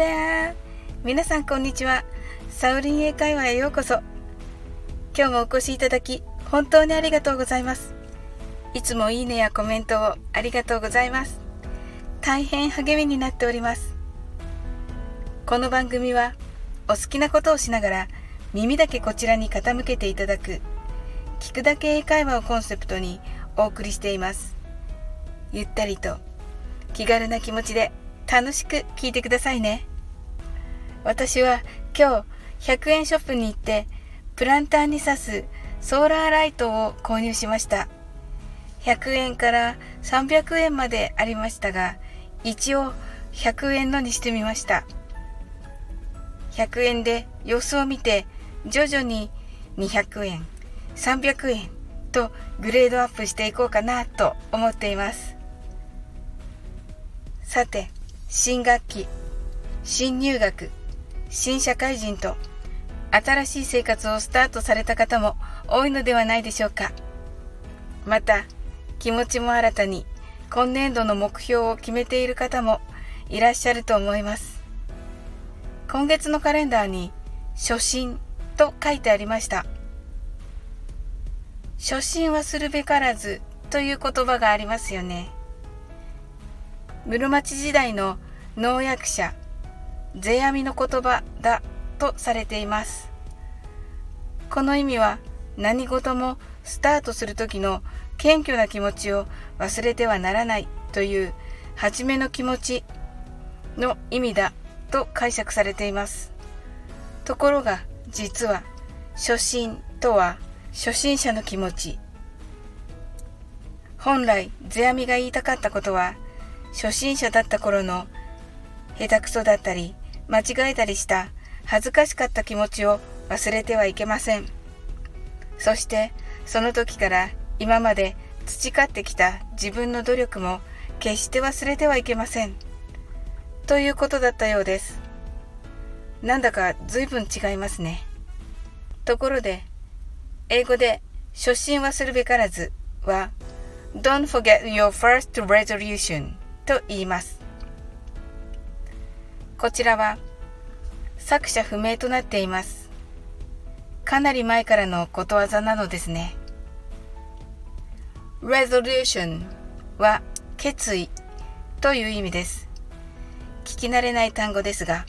there! 皆さんこんにちは。サウリン英会話へようこそ。今日もお越しいただき、本当にありがとうございます。いつもいいねやコメントをありがとうございます。大変励みになっております。この番組は、お好きなことをしながら、耳だけこちらに傾けていただく、聞くだけ英会話をコンセプトにお送りしています。ゆったりと、気軽な気持ちで楽しく聞いてくださいね。私は今日100円ショップに行ってプランターに挿すソーラーライトを購入しました。100円から300円までありましたが、一応100円のにしてみました。100円で様子を見て徐々に200円、300円とグレードアップしていこうかなと思っています。さて、新学期、新入学、新社会人と新しい生活をスタートされた方も多いのではないでしょうか。また、気持ちも新たに今年度の目標を決めている方もいらっしゃると思います。今月のカレンダーに初心と書いてありました。初心はするべからずという言葉がありますよね。室町時代の農薬者世阿弥の言葉だとされています。この意味は何事もスタートする時の謙虚な気持ちを忘れてはならないという初めの気持ちの意味だと解釈されています。ところが実は初心とは初心者の気持ち。本来世阿弥が言いたかったことは初心者だった頃の下手くそだったり間違えたりした恥ずかしかった気持ちを忘れてはいけません。そしてその時から今まで培ってきた自分の努力も決して忘れてはいけません。ということだったようです。なんだか随分違いますね。ところで、英語で初心はするべからずは Don't forget your first resolution と言います。こちらは作者不明となっています。かなり前からのことわざなのですね。resolution は決意という意味です。聞き慣れない単語ですが、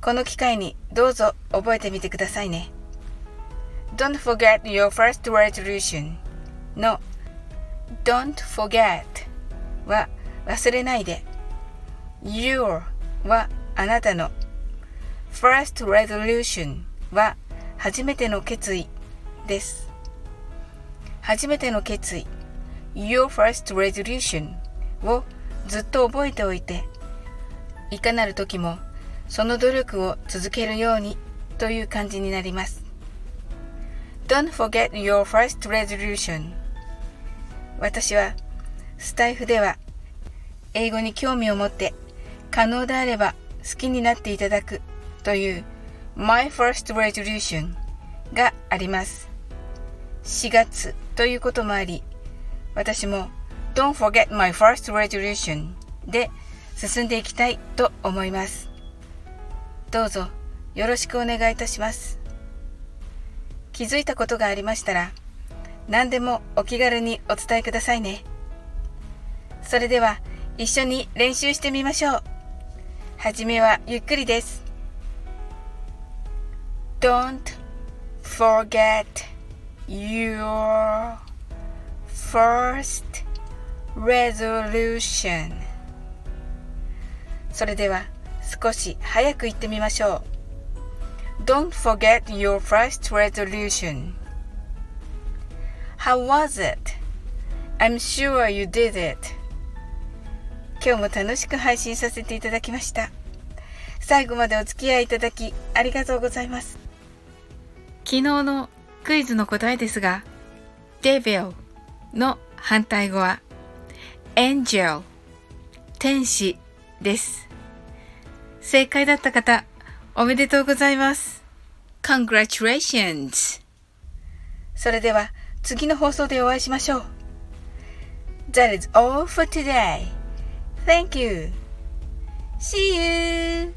この機会にどうぞ覚えてみてくださいね。Don't forget your first resolution の Don't forget は忘れないで Your はあなたの First resolution は初めての決意です。初めての決意。Your first resolution をずっと覚えておいていかなる時もその努力を続けるようにという感じになります。Don't forget your first resolution 私はスタイフでは英語に興味を持って可能であれば好きになっていただくという My First Resolution があります。4月ということもあり、私も Don't forget my first resolution で進んでいきたいと思います。どうぞよろしくお願いいたします。気づいたことがありましたら、何でもお気軽にお伝えくださいね。それでは一緒に練習してみましょう。はじめはゆっくりです。Don't forget your first resolution それでは少し早く言ってみましょう。Don't forget your first resolution. How was it? I'm sure you did it. 今日も楽しく配信させていただきました。最後までお付き合いいただきありがとうございます。昨日のクイズの答えですが、devil の反対語は angel 天使です。正解だった方、おめでとうございます。Congratulations! それでは次の放送でお会いしましょう。That is all for today. Thank you. See you.